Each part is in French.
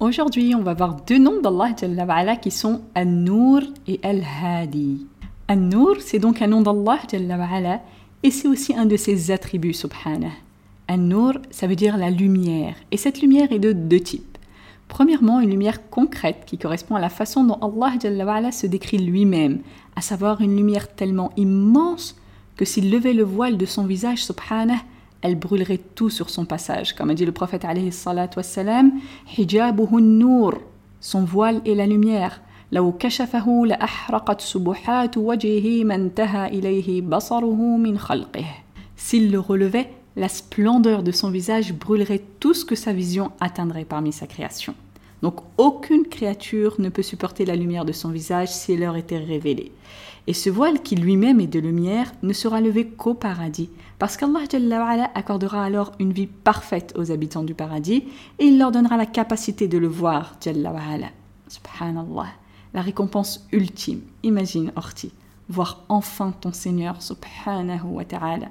Aujourd'hui, on va voir deux noms d'Allah qui sont An-Nur et Al-Hadi. An-Nur, c'est donc un nom d'Allah et c'est aussi un de ses attributs, subhanah. An-Nur, ça veut dire la lumière, et cette lumière est de deux types. Premièrement, une lumière concrète qui correspond à la façon dont Allah se décrit lui-même, à savoir une lumière tellement immense que s'il levait le voile de son visage, subhanah, elle brûlerait tout sur son passage. Comme a dit le prophète alayhi salatu wassalam, hijabuhu nur, son voile est la lumière. لو كشفه لأحرقت سبحات وجهه ما انتهى إليه بصره من خلقه. S'il le relevait, la splendeur de son visage brûlerait tout ce que sa vision atteindrait parmi sa création. Donc aucune créature ne peut supporter la lumière de son visage si elle leur était révélée. Et ce voile qui lui-même est de lumière ne sera levé qu'au paradis, parce qu'Allah accordera alors une vie parfaite aux habitants du paradis et il leur donnera la capacité de le voir. Subhanallah, la récompense ultime. Imagine, Orti, voir enfin ton Seigneur, subhanahu wa ta'ala.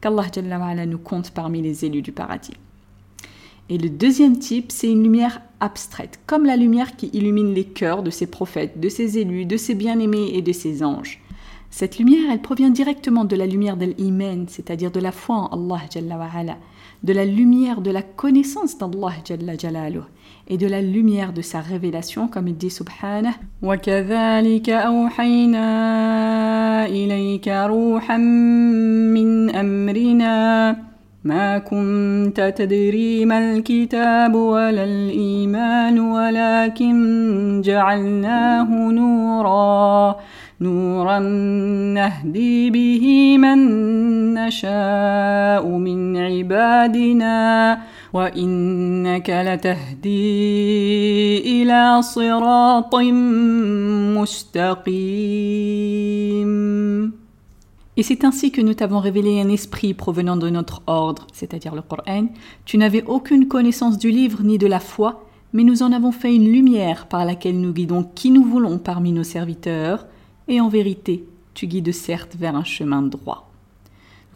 Qu'Allah nous compte parmi les élus du paradis. Et le deuxième type, c'est une lumière abstraite, comme la lumière qui illumine les cœurs de ses prophètes, de ses élus, de ses bien-aimés et de ses anges. Cette lumière, elle provient directement de la lumière de l'iman, c'est-à-dire de la foi en Allah Jalla de la lumière de la connaissance d'Allah Jalla et de la lumière de sa révélation, comme il dit Subhanah. وَكَذَلِكَ أَوْحَيْنَا إِلَيْكَ رُوحًا مِّنْ أَمْرِنَا ما كنت تدري ما الكتاب ولا الإيمان ولكن جعلناه نورا. نورا نهدي به من نشاء من عبادنا. وإنك لتهدي إلى صراط مستقيم. Et c'est ainsi que nous t'avons révélé un esprit provenant de notre ordre, c'est-à-dire le Coran. Tu n'avais aucune connaissance du livre ni de la foi, mais nous en avons fait une lumière par laquelle nous guidons qui nous voulons parmi nos serviteurs, et en vérité, tu guides certes vers un chemin droit.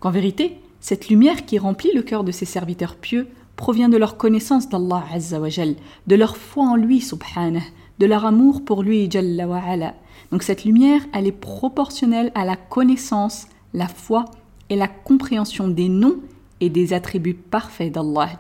en vérité, cette lumière qui remplit le cœur de ces serviteurs pieux provient de leur connaissance d'Allah Azzawajal, de leur foi en lui, subhanah, de leur amour pour lui, Jalla wa donc cette lumière, elle est proportionnelle à la connaissance, la foi et la compréhension des noms et des attributs parfaits d'Allah.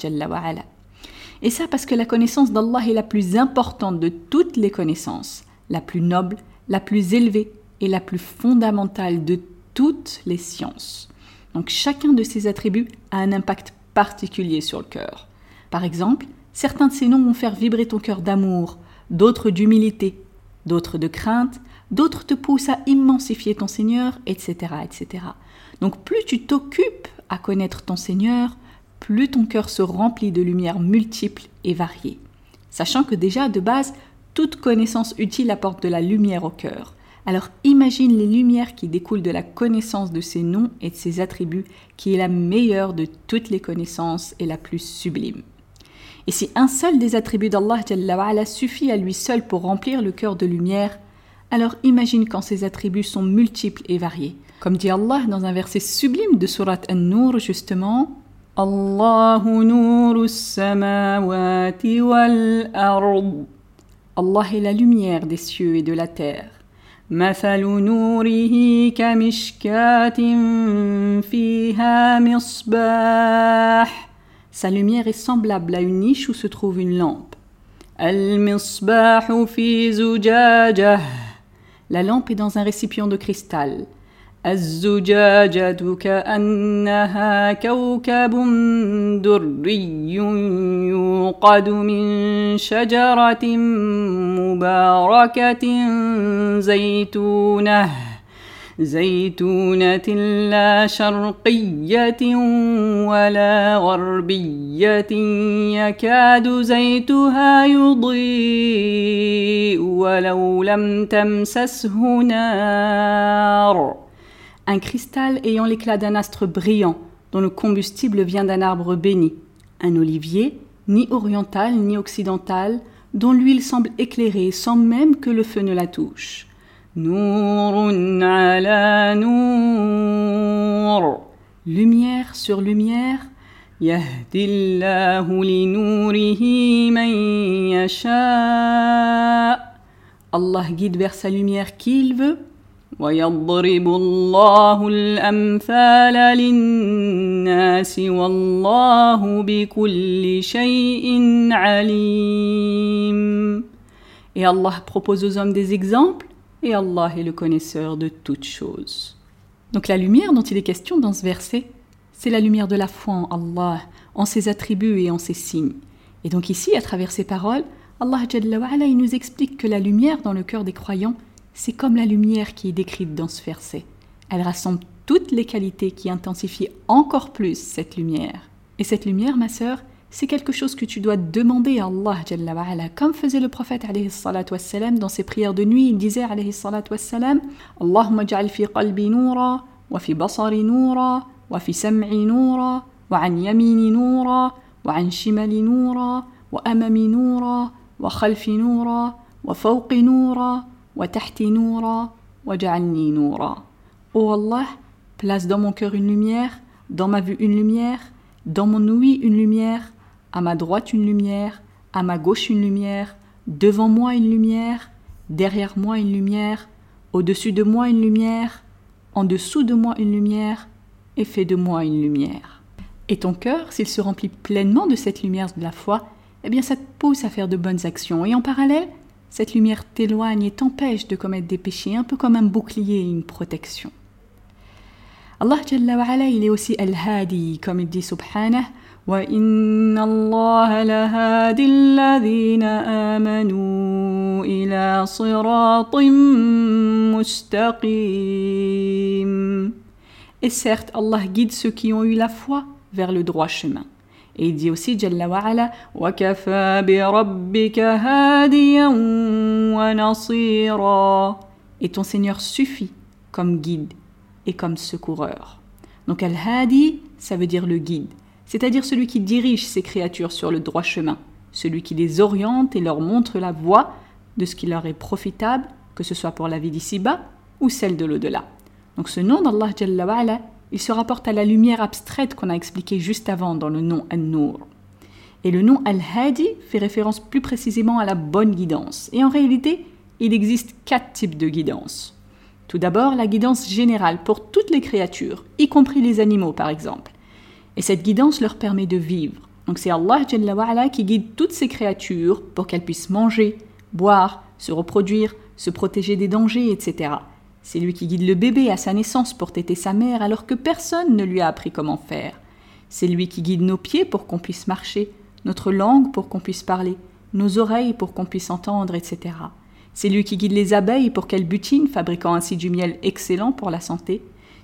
Et ça parce que la connaissance d'Allah est la plus importante de toutes les connaissances, la plus noble, la plus élevée et la plus fondamentale de toutes les sciences. Donc chacun de ces attributs a un impact particulier sur le cœur. Par exemple, certains de ces noms vont faire vibrer ton cœur d'amour, d'autres d'humilité, d'autres de crainte, d'autres te poussent à immensifier ton Seigneur, etc., etc. Donc plus tu t'occupes à connaître ton Seigneur, plus ton cœur se remplit de lumières multiples et variées. Sachant que déjà, de base, toute connaissance utile apporte de la lumière au cœur. Alors imagine les lumières qui découlent de la connaissance de ses noms et de ses attributs, qui est la meilleure de toutes les connaissances et la plus sublime. Et si un seul des attributs d'Allah suffit à lui seul pour remplir le cœur de lumière, Alors imagine quand ces attributs sont multiples et variés. Comme dit Allah dans un verset sublime de Surat An-Nur justement, Allahu nuru samawati wal ard. Allah est la lumière des cieux et de la terre. مثل نوره كمشكاة فيها مصباح Sa lumière est semblable à une niche où se trouve une lampe. المصباح في زجاجة La lampe est dans un récipient de cristal. الزجاجة كأنها كوكب دري يوقد من شجرة مباركة زيتونة زيتونة لا شرقية ولا غربية يكاد زيتها يضيء ولو لم تمسسه نار un cristal ayant l'éclat d'un astre brillant, dont le combustible vient d'un arbre béni, un olivier, ni oriental ni occidental, dont l'huile semble éclairer sans même que le feu ne la touche. Lumière sur lumière. Allah guide vers sa lumière qui il veut ويضرب الله الأمثال للناس والله بكل شيء عليم Et Allah propose aux hommes des exemples et Allah est le connaisseur de toutes choses. Donc la lumière dont il est question dans ce verset, c'est la lumière de la foi en Allah, en ses attributs et en ses signes. Et donc ici, à travers ces paroles, Allah il nous explique que la lumière dans le cœur des croyants, c'est comme la lumière qui est décrite dans ce verset. Elle rassemble toutes les qualités qui intensifient encore plus cette lumière. Et cette lumière, ma sœur, c'est quelque chose que tu dois demander à Allah comme faisait le prophète wassalam, dans ses prières de nuit il disait alayhi wassalam Allahumma ja'al fi qalbi noura wa fi basari noura wa fi sam'i noura wa an yamini noura wa an shimali noura wa amami noura wa khalfi noura wa fawqi noura Oh Allah, place dans mon cœur une lumière, dans ma vue une lumière, dans mon ouïe une lumière, à ma droite une lumière, à ma gauche une lumière, devant moi une lumière, derrière moi une lumière, au-dessus de moi une lumière, en dessous de moi une lumière, et fais de moi une lumière. Et ton cœur, s'il se remplit pleinement de cette lumière de la foi, eh bien ça te pousse à faire de bonnes actions. Et en parallèle, cette lumière t'éloigne et t'empêche de commettre des péchés, un peu comme un bouclier et une protection. Allah Jalla il est aussi Al-Hadi, comme il dit وَإِنَّ اللَّهَ لَهَادِ الَّذِينَ آمَنُوا إِلَى صِرَاطٍ مُسْتَقِيمٍ Et certes, Allah guide ceux qui ont eu la foi vers le droit chemin. Et il dit aussi, Jalla wa ala, Et ton Seigneur suffit comme guide et comme secoureur. Donc Al-Hadi, ça veut dire le guide, c'est-à-dire celui qui dirige ses créatures sur le droit chemin, celui qui les oriente et leur montre la voie de ce qui leur est profitable, que ce soit pour la vie d'ici-bas ou celle de l'au-delà. Donc ce nom d'Allah il se rapporte à la lumière abstraite qu'on a expliquée juste avant dans le nom An-Nur. Et le nom Al-Hadi fait référence plus précisément à la bonne guidance. Et en réalité, il existe quatre types de guidance. Tout d'abord, la guidance générale pour toutes les créatures, y compris les animaux par exemple. Et cette guidance leur permet de vivre. Donc c'est Allah qui guide toutes ces créatures pour qu'elles puissent manger, boire, se reproduire, se protéger des dangers, etc. C'est lui qui guide le bébé à sa naissance pour téter sa mère alors que personne ne lui a appris comment faire. C'est lui qui guide nos pieds pour qu'on puisse marcher, notre langue pour qu'on puisse parler, nos oreilles pour qu'on puisse entendre, etc. C'est lui qui guide les abeilles pour qu'elles butinent, fabriquant ainsi du miel excellent pour la santé.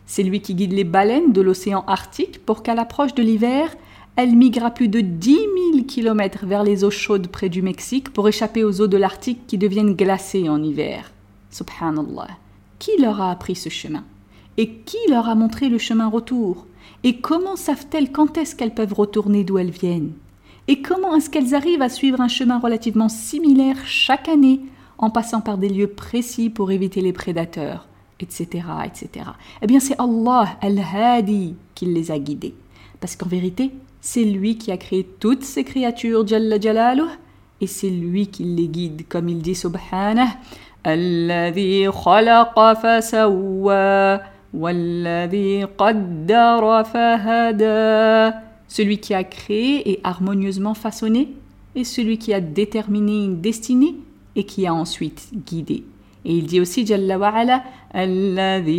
C'est lui qui guide les baleines de l'océan Arctique pour qu'à l'approche de l'hiver, elles migrent à plus de 10 000 km vers les eaux chaudes près du Mexique pour échapper aux eaux de l'Arctique qui deviennent glacées en hiver. Subhanallah. Qui leur a appris ce chemin? Et qui leur a montré le chemin retour? Et comment savent-elles quand est-ce qu'elles peuvent retourner d'où elles viennent? Et comment est-ce qu'elles arrivent à suivre un chemin relativement similaire chaque année en passant par des lieux précis pour éviter les prédateurs, etc., etc. Eh bien, c'est Allah, Al-Hadi, qui les a guidés. Parce qu'en vérité, c'est lui qui a créé toutes ces créatures, Jalla Jalaluh, et c'est lui qui les guide, comme il dit Subhanah, Alladhi khalaqa fasawwa, walladhi qaddara fahada. Celui qui a créé et harmonieusement façonné, et celui qui a déterminé une destinée et qui a ensuite guidé. Et il dit aussi Jalla wa ala الذي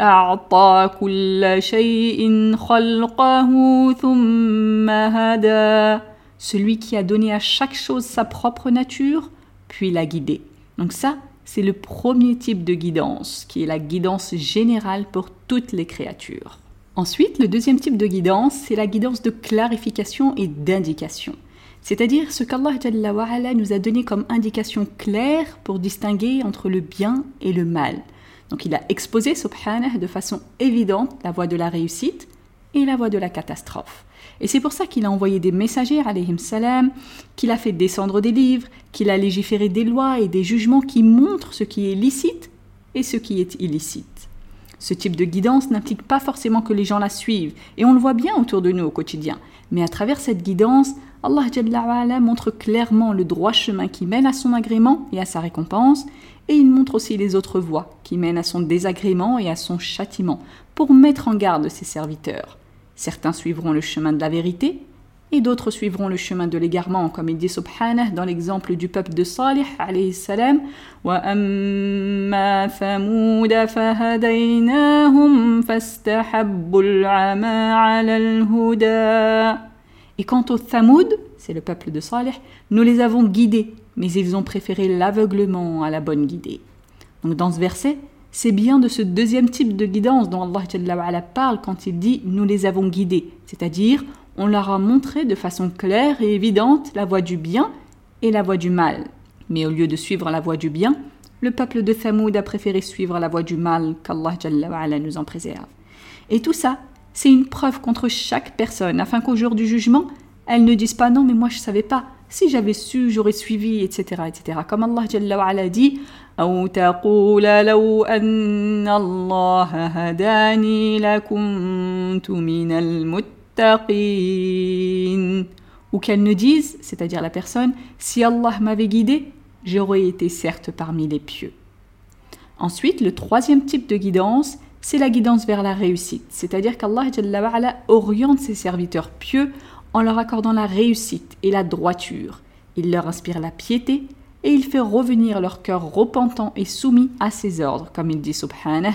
أعطى كل شيء خلقه ثم هدى celui qui a donné à chaque chose sa propre nature puis l'a guidé. Donc ça, c'est le premier type de guidance, qui est la guidance générale pour toutes les créatures. Ensuite, le deuxième type de guidance, c'est la guidance de clarification et d'indication. C'est-à-dire ce qu'Allah nous a donné comme indication claire pour distinguer entre le bien et le mal. Donc il a exposé, subhanah, de façon évidente la voie de la réussite et la voie de la catastrophe. Et c'est pour ça qu'il a envoyé des messagers, alayhim salam, qu'il a fait descendre des livres, qu'il a légiféré des lois et des jugements qui montrent ce qui est licite et ce qui est illicite. Ce type de guidance n'implique pas forcément que les gens la suivent, et on le voit bien autour de nous au quotidien. Mais à travers cette guidance, Allah montre clairement le droit chemin qui mène à son agrément et à sa récompense, et il montre aussi les autres voies qui mènent à son désagrément et à son châtiment, pour mettre en garde ses serviteurs. Certains suivront le chemin de la vérité et d'autres suivront le chemin de l'égarement, comme il dit Subhanah dans l'exemple du peuple de Salih alayhi salam. Et quant aux Thamoud, c'est le peuple de Salih, nous les avons guidés, mais ils ont préféré l'aveuglement à la bonne guidée. Donc dans ce verset, c'est bien de ce deuxième type de guidance dont Allah parle quand il dit nous les avons guidés, c'est-à-dire on leur a montré de façon claire et évidente la voie du bien et la voie du mal. Mais au lieu de suivre la voie du bien, le peuple de Thamoud a préféré suivre la voie du mal qu'Allah nous en préserve. Et tout ça, c'est une preuve contre chaque personne afin qu'au jour du jugement, elles ne disent pas non mais moi je savais pas, si j'avais su j'aurais suivi etc etc. Comme Allah dit ou qu'elle ne dise, c'est-à-dire la personne, si Allah m'avait guidé, j'aurais été certes parmi les pieux. Ensuite, le troisième type de guidance, c'est la guidance vers la réussite, c'est-à-dire qu'Allah oriente ses serviteurs pieux en leur accordant la réussite et la droiture. Il leur inspire la piété, et il fait revenir leur cœur repentant et soumis à ses ordres, comme il dit subhanah.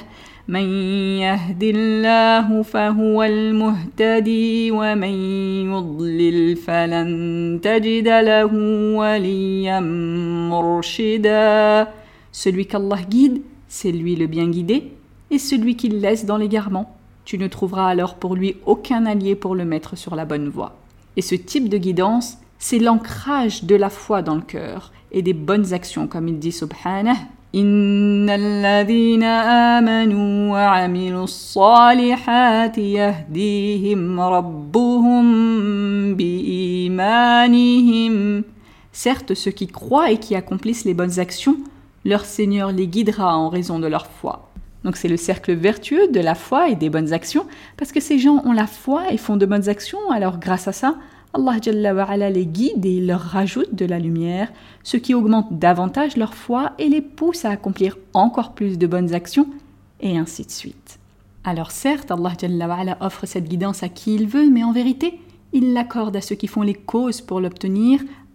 Celui qu'Allah guide, c'est lui le bien guidé, et celui qu'il laisse dans l'égarement, tu ne trouveras alors pour lui aucun allié pour le mettre sur la bonne voie. Et ce type de guidance, c'est l'ancrage de la foi dans le cœur et des bonnes actions, comme il dit Subhanah. Certes, ceux qui croient et qui accomplissent les bonnes actions, leur Seigneur les guidera en raison de leur foi. Donc c'est le cercle vertueux de la foi et des bonnes actions, parce que ces gens ont la foi et font de bonnes actions, alors grâce à ça, Allah Jalla les guide et leur rajoute de la lumière, ce qui augmente davantage leur foi et les pousse à accomplir encore plus de bonnes actions, et ainsi de suite. Alors certes, Allah Jalla offre cette guidance à qui il veut, mais en vérité, il l'accorde à ceux qui font les causes pour l'obtenir,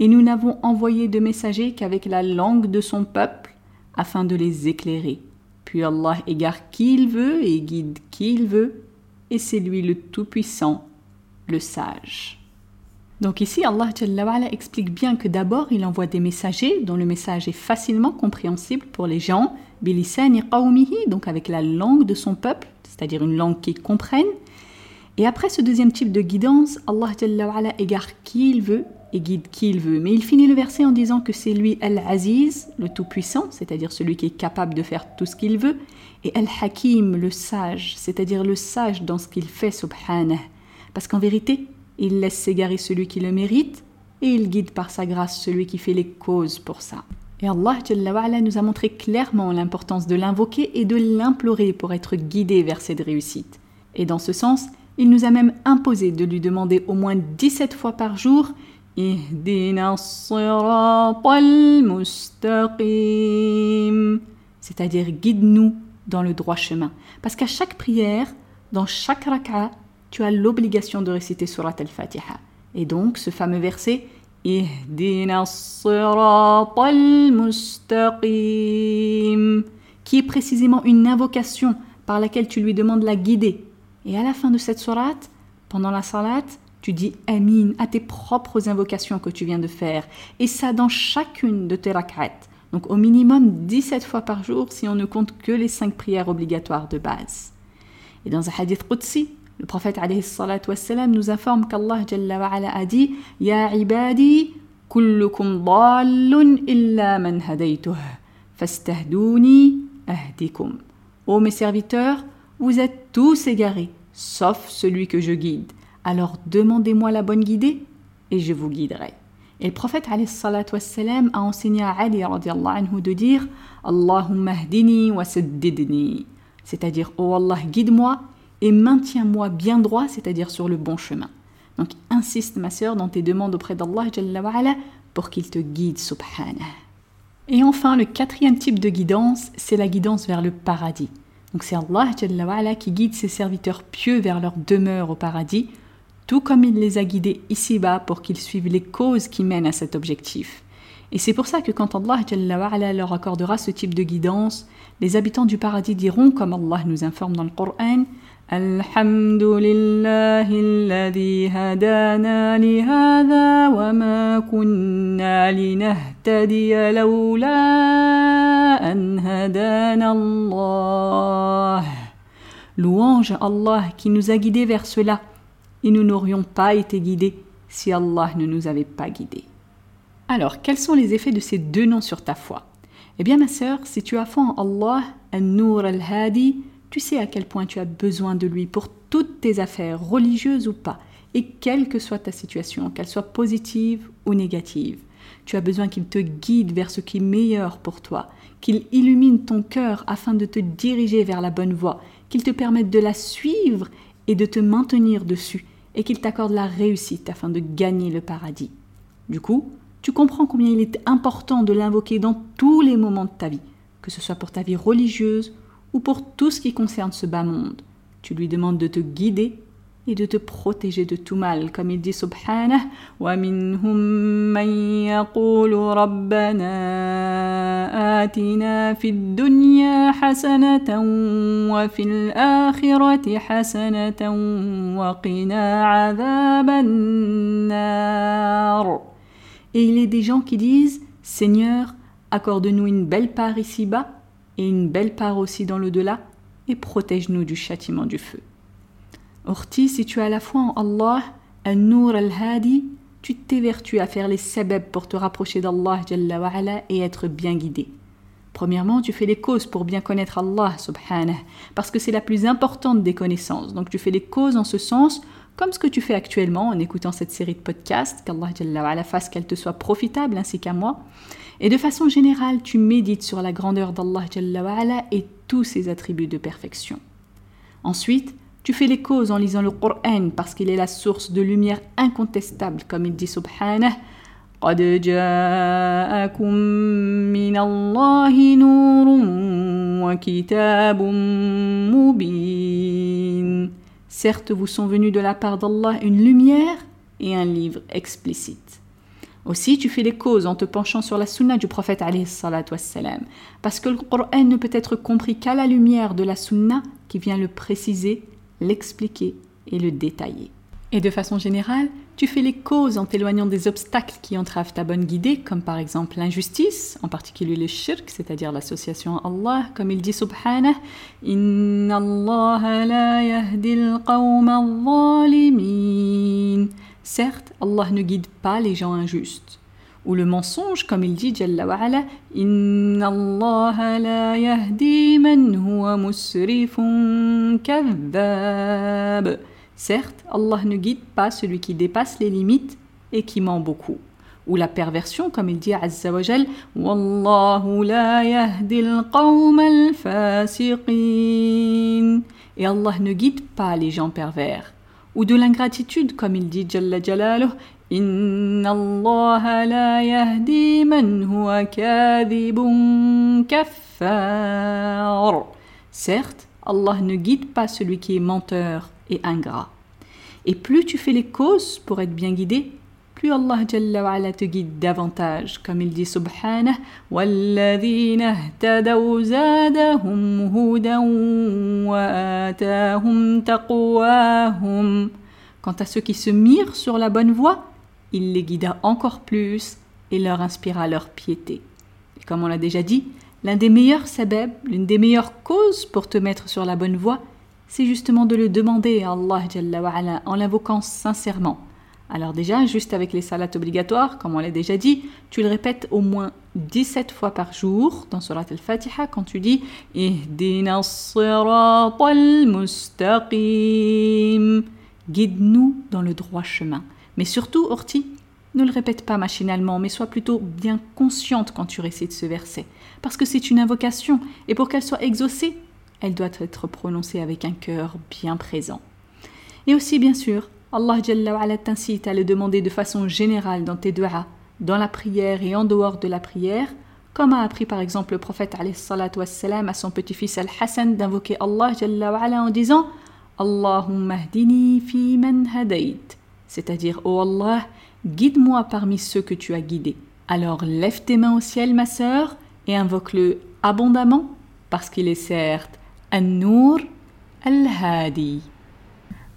et nous n'avons envoyé de messagers qu'avec la langue de son peuple, afin de les éclairer. Puis Allah égare qui il veut et guide qui il veut, et c'est lui le Tout-Puissant, le Sage. Donc ici, Allah explique bien que d'abord, il envoie des messagers dont le message est facilement compréhensible pour les gens, bilisani qawmihi, donc avec la langue de son peuple, c'est-à-dire une langue qu'ils comprennent. Et après ce deuxième type de guidance, Allah égare qui il veut et guide qui il veut. Mais il finit le verset en disant que c'est lui Al-Aziz, le Tout-Puissant, c'est-à-dire celui qui est capable de faire tout ce qu'il veut, et Al-Hakim, le sage, c'est-à-dire le sage dans ce qu'il fait, subhanah. Parce qu'en vérité, il laisse s'égarer celui qui le mérite et il guide par sa grâce celui qui fait les causes pour ça. Et Allah nous a montré clairement l'importance de l'invoquer et de l'implorer pour être guidé vers cette réussite. Et dans ce sens, il nous a même imposé de lui demander au moins 17 fois par jour c'est-à-dire guide-nous dans le droit chemin. Parce qu'à chaque prière, dans chaque raka'a, tu as l'obligation de réciter Surat al-Fatiha. Et donc, ce fameux verset, qui est précisément une invocation par laquelle tu lui demandes la guider. Et à la fin de cette surat, pendant la salat, tu dis Amin à tes propres invocations que tu viens de faire. Et ça dans chacune de tes rak'at. Donc au minimum 17 fois par jour si on ne compte que les 5 prières obligatoires de base. Et dans un hadith Qudsi, le prophète wassalam, nous informe qu'Allah a dit Ya ibadi, kullukum dallun illa man hadaytuh, fastahduni ahdikum. Ô mes serviteurs, vous êtes tous égarés, sauf celui que je guide. Alors demandez-moi la bonne guidée et je vous guiderai. Et le prophète a enseigné à Ali anhu, de dire Allahumma hdini wa C'est-à-dire, oh Allah, guide-moi et maintiens-moi bien droit, c'est-à-dire sur le bon chemin. Donc insiste ma sœur dans tes demandes auprès d'Allah pour qu'il te guide, subhanah. Et enfin, le quatrième type de guidance, c'est la guidance vers le paradis. Donc c'est Allah qui guide ses serviteurs pieux vers leur demeure au paradis, tout comme il les a guidés ici-bas pour qu'ils suivent les causes qui mènent à cet objectif. Et c'est pour ça que quand Allah leur accordera ce type de guidance, les habitants du paradis diront, comme Allah nous informe dans le Coran, Louange à Allah qui nous a guidés vers cela et nous n'aurions pas été guidés si Allah ne nous avait pas guidés. Alors, quels sont les effets de ces deux noms sur ta foi? Eh bien, ma sœur, si tu as foi en Allah, An-Nur al-Hadi, tu sais à quel point tu as besoin de lui pour toutes tes affaires, religieuses ou pas, et quelle que soit ta situation, qu'elle soit positive ou négative. Tu as besoin qu'il te guide vers ce qui est meilleur pour toi, qu'il illumine ton cœur afin de te diriger vers la bonne voie, qu'il te permette de la suivre et de te maintenir dessus, et qu'il t'accorde la réussite afin de gagner le paradis. Du coup, tu comprends combien il est important de l'invoquer dans tous les moments de ta vie, que ce soit pour ta vie religieuse ou pour tout ce qui concerne ce bas monde. Tu lui demandes de te guider et de te protéger de tout mal, comme il dit Subhanah, wa minhum man آتِنَا فِي الدُّنْيَا حَسَنَةً وَفِي الْآخِرَةِ حَسَنَةً وَقِنَا عَذَابَ النَّارِ Et il est des gens qui disent Seigneur, accorde-nous une belle part ici-bas et une belle part aussi dans l'au-delà, et protège-nous du châtiment du feu. Orti, si tu as la foi en Allah, An-Nur al-Hadi, tu t'évertues à faire les sabab pour te rapprocher d'Allah et être bien guidé. Premièrement, tu fais les causes pour bien connaître Allah, subhanah, parce que c'est la plus importante des connaissances. Donc tu fais les causes en ce sens, comme ce que tu fais actuellement en écoutant cette série de podcasts, qu'Allah fasse qu'elle te soit profitable ainsi qu'à moi. Et de façon générale, tu médites sur la grandeur d'Allah et tous ses attributs de perfection. Ensuite, tu fais les causes en lisant le Coran parce qu'il est la source de lumière incontestable, comme il dit subhanah. Certes, vous sont venus de la part d'Allah une lumière et un livre explicite. Aussi, tu fais les causes en te penchant sur la sunna du prophète wassalam, parce que le Coran ne peut être compris qu'à la lumière de la sunna qui vient le préciser, l'expliquer et le détailler. Et de façon générale, tu fais les causes en t'éloignant des obstacles qui entravent ta bonne guidée, comme par exemple l'injustice, en particulier le shirk, c'est-à-dire l'association à Allah, comme il dit subhanah, Inna Allah la yahdi al Certes, Allah ne guide pas les gens injustes. Ou le mensonge, comme il dit Jalla wa ala, Inna Allah la yahdi man huwa musrifun kadhab. Certes, Allah ne guide pas celui qui dépasse les limites et qui ment beaucoup. Ou la perversion, comme il dit Azza wa Jal, Wallahu la yahdi al-qawm al-fasiqin. Et Allah ne guide pas les gens pervers. Ou de l'ingratitude, comme il dit Jalla Jalaluh, Inna Allah la yahdi man huwa kadhibun kaffar. Certes, Allah ne guide pas celui qui est menteur et ingrat. Et plus tu fais les causes pour être bien guidé, plus Allah Jalla wa ala te guide davantage, comme il dit Subhanah, وَالَّذِينَ اهْتَدَوْا زَادَهُمْ هُدًى وَآتَاهُمْ تَقْوَاهُمْ Quant à ceux qui se mirent sur la bonne voie, il les guida encore plus et leur inspira leur piété. Et comme on l'a déjà dit, l'un des meilleurs sabab, l'une des meilleures causes pour te mettre sur la bonne voie, c'est justement de le demander à Allah en l'invoquant sincèrement. Alors déjà, juste avec les salats obligatoires, comme on l'a déjà dit, tu le répètes au moins 17 fois par jour dans Surat al-Fatiha quand tu dis Guide-nous dans le droit chemin. Mais surtout, Orti, ne le répète pas machinalement, mais sois plutôt bien consciente quand tu récites ce verset. Parce que c'est une invocation, et pour qu'elle soit exaucée, elle doit être prononcée avec un cœur bien présent. Et aussi, bien sûr, Allah t'incite à le demander de façon générale dans tes du'as, dans la prière et en dehors de la prière, comme a appris par exemple le prophète à son petit-fils Al-Hassan d'invoquer Allah en disant Allahumma hdini fi man c'est-à-dire oh Allah, guide-moi parmi ceux que tu as guidés. Alors lève tes mains au ciel, ma sœur, et invoque-le abondamment, parce qu'il est certes An-Nour Al-Hadi.